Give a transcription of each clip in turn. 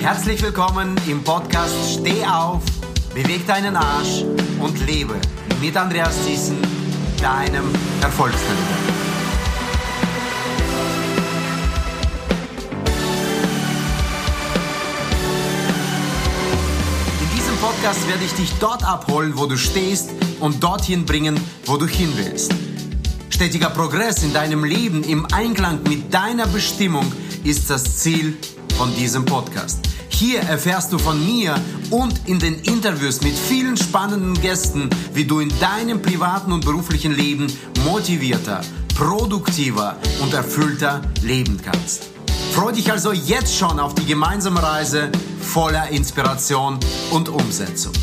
Herzlich willkommen im Podcast Steh auf, beweg deinen Arsch und lebe mit Andreas Thiessen, deinem Erfolgsverlierer. In diesem Podcast werde ich dich dort abholen, wo du stehst und dorthin bringen, wo du hin willst. Stetiger Progress in deinem Leben im Einklang mit deiner Bestimmung ist das Ziel von diesem Podcast. Hier erfährst du von mir und in den Interviews mit vielen spannenden Gästen, wie du in deinem privaten und beruflichen Leben motivierter, produktiver und erfüllter leben kannst. Freue dich also jetzt schon auf die gemeinsame Reise voller Inspiration und Umsetzung.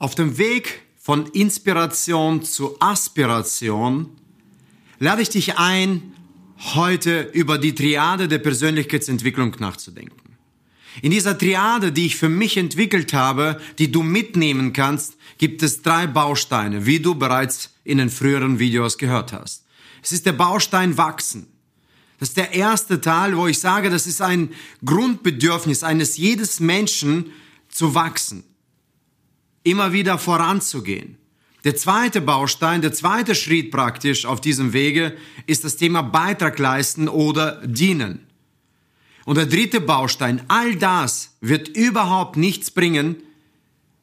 Auf dem Weg von Inspiration zu Aspiration lade ich dich ein, heute über die Triade der Persönlichkeitsentwicklung nachzudenken. In dieser Triade, die ich für mich entwickelt habe, die du mitnehmen kannst, gibt es drei Bausteine, wie du bereits in den früheren Videos gehört hast. Es ist der Baustein Wachsen. Das ist der erste Teil, wo ich sage, das ist ein Grundbedürfnis eines jedes Menschen zu wachsen. Immer wieder voranzugehen. Der zweite Baustein, der zweite Schritt praktisch auf diesem Wege ist das Thema Beitrag leisten oder dienen. Und der dritte Baustein, all das wird überhaupt nichts bringen,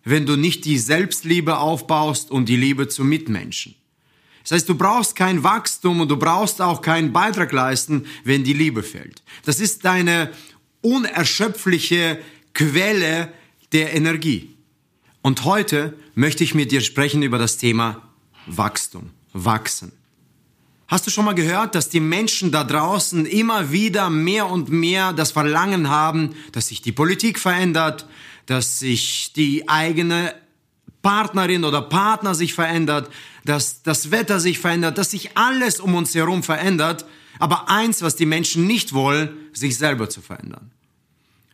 wenn du nicht die Selbstliebe aufbaust und die Liebe zu Mitmenschen. Das heißt, du brauchst kein Wachstum und du brauchst auch keinen Beitrag leisten, wenn die Liebe fehlt. Das ist deine unerschöpfliche Quelle der Energie. Und heute möchte ich mit dir sprechen über das Thema Wachstum, Wachsen. Hast du schon mal gehört, dass die Menschen da draußen immer wieder mehr und mehr das Verlangen haben, dass sich die Politik verändert, dass sich die eigene Partnerin oder Partner sich verändert, dass das Wetter sich verändert, dass sich alles um uns herum verändert, aber eins, was die Menschen nicht wollen, sich selber zu verändern.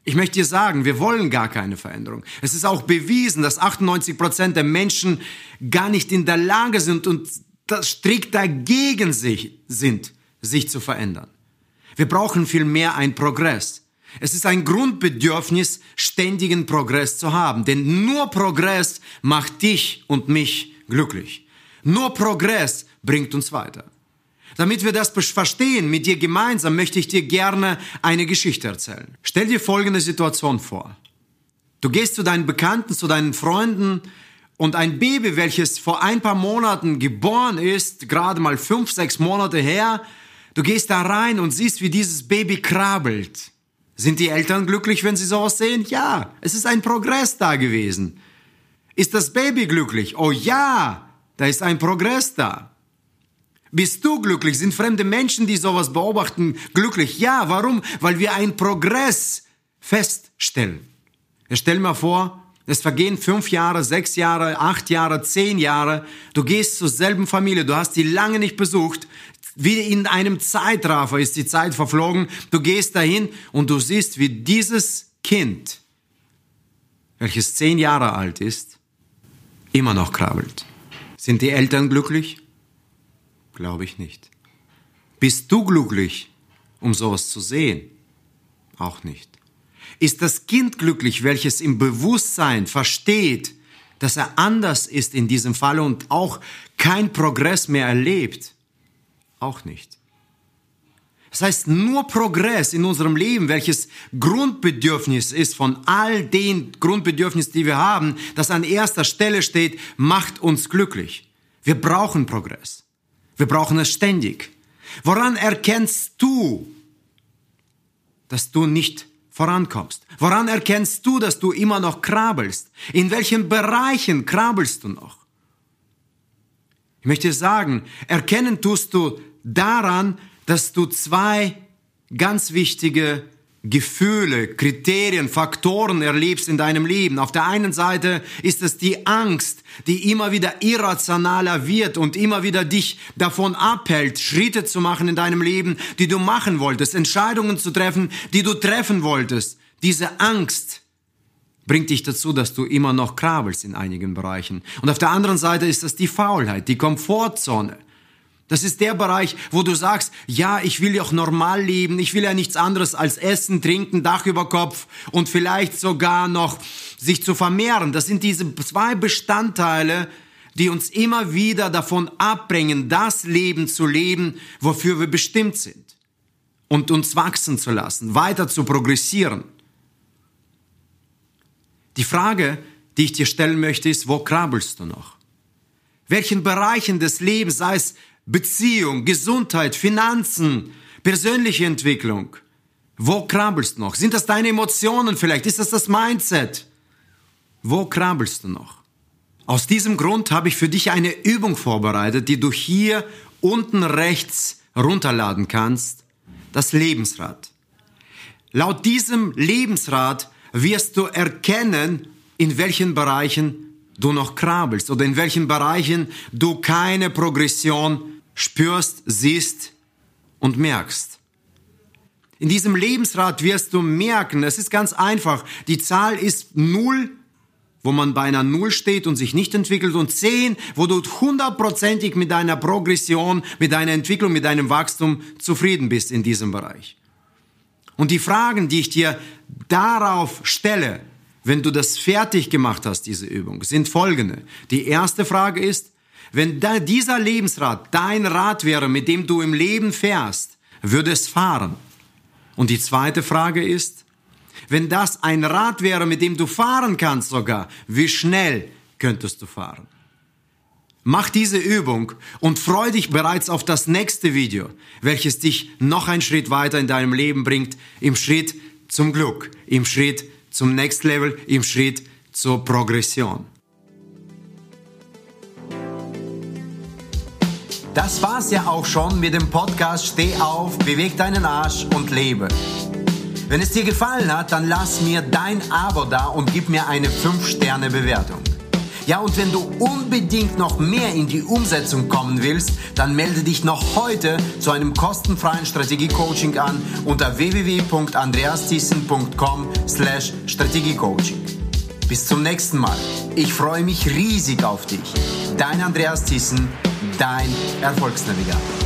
Ich möchte dir sagen, wir wollen gar keine Veränderung. Es ist auch bewiesen, dass 98 Prozent der Menschen gar nicht in der Lage sind und strikt dagegen sich, sind, sich zu verändern. Wir brauchen vielmehr ein Progress. Es ist ein Grundbedürfnis, ständigen Progress zu haben, denn nur Progress macht dich und mich glücklich. Nur Progress bringt uns weiter. Damit wir das verstehen mit dir gemeinsam, möchte ich dir gerne eine Geschichte erzählen. Stell dir folgende Situation vor. Du gehst zu deinen Bekannten, zu deinen Freunden und ein Baby, welches vor ein paar Monaten geboren ist, gerade mal fünf, sechs Monate her, du gehst da rein und siehst, wie dieses Baby krabbelt. Sind die Eltern glücklich, wenn sie sowas sehen? Ja, es ist ein Progress da gewesen. Ist das Baby glücklich? Oh ja, da ist ein Progress da. Bist du glücklich? Sind fremde Menschen, die sowas beobachten, glücklich? Ja, warum? Weil wir einen Progress feststellen. Ich stell mir vor, es vergehen fünf Jahre, sechs Jahre, acht Jahre, zehn Jahre. Du gehst zur selben Familie, du hast die lange nicht besucht. Wie in einem Zeitraffer ist die Zeit verflogen. Du gehst dahin und du siehst, wie dieses Kind, welches zehn Jahre alt ist, immer noch krabbelt. Sind die Eltern glücklich? Glaube ich nicht. Bist du glücklich, um sowas zu sehen? Auch nicht. Ist das Kind glücklich, welches im Bewusstsein versteht, dass er anders ist in diesem Fall und auch kein Progress mehr erlebt? Auch nicht. Das heißt, nur Progress in unserem Leben, welches Grundbedürfnis ist von all den Grundbedürfnissen, die wir haben, das an erster Stelle steht, macht uns glücklich. Wir brauchen Progress. Wir brauchen es ständig. Woran erkennst du, dass du nicht vorankommst? Woran erkennst du, dass du immer noch krabbelst? In welchen Bereichen krabbelst du noch? Ich möchte sagen, erkennen tust du daran, dass du zwei ganz wichtige Gefühle, Kriterien, Faktoren erlebst in deinem Leben. Auf der einen Seite ist es die Angst, die immer wieder irrationaler wird und immer wieder dich davon abhält, Schritte zu machen in deinem Leben, die du machen wolltest, Entscheidungen zu treffen, die du treffen wolltest. Diese Angst bringt dich dazu, dass du immer noch krabbelst in einigen Bereichen. Und auf der anderen Seite ist es die Faulheit, die Komfortzone Das ist der Bereich, wo du sagst, ja, ich will ja auch normal leben, ich will ja nichts anderes als essen, trinken, Dach über Kopf und vielleicht sogar noch sich zu vermehren. Das sind diese zwei Bestandteile, die uns immer wieder davon abbringen, das Leben zu leben, wofür wir bestimmt sind. Und uns wachsen zu lassen, weiter zu progressieren. Die Frage, die ich dir stellen möchte, ist, wo krabbelst du noch? Welchen Bereichen des Lebens, sei es Beziehung, Gesundheit, Finanzen, persönliche Entwicklung, wo krabbelst du noch? Sind das deine Emotionen vielleicht? Ist das das Mindset? Wo krabbelst du noch? Aus diesem Grund habe ich für dich eine Übung vorbereitet, die du hier unten rechts runterladen kannst. Das Lebensrad. Laut diesem Lebensrad wirst du erkennen, in welchen Bereichen du noch krabbelst oder in welchen Bereichen du keine Progression spürst, siehst und merkst. In diesem Lebensrad wirst du merken, es ist ganz einfach, die Zahl ist null wo man bei einer Null steht und sich nicht entwickelt und zehn, wo du hundertprozentig mit deiner Progression, mit deiner Entwicklung, mit deinem Wachstum zufrieden bist in diesem Bereich. Und die Fragen, die ich dir darauf stelle, wenn du das fertig gemacht hast, diese Übung, sind folgende. Die erste Frage ist, wenn dieser Lebensrad dein Rad wäre, mit dem du im Leben fährst, würde es fahren. Und die zweite Frage ist, wenn das ein Rad wäre, mit dem du fahren kannst sogar, wie schnell könntest du fahren? Mach diese Übung und freu dich bereits auf das nächste Video, welches dich noch einen Schritt weiter in deinem Leben bringt, im Schritt zum Glück, im Schritt zum Next Level, im Schritt zur Progression. Das war's ja auch schon mit dem Podcast Steh auf, beweg deinen Arsch und lebe. Wenn es dir gefallen hat, dann lass mir dein Abo da und gib mir eine 5-Sterne-Bewertung. Ja, und wenn du unbedingt noch mehr in die Umsetzung kommen willst, dann melde dich noch heute zu einem kostenfreien Strategiecoaching an unter www.andreastiessen.com slash Strategiecoaching. Bis zum nächsten Mal. Ich freue mich riesig auf dich. Dein Andreas Thyssen, dein Erfolgsnavigator.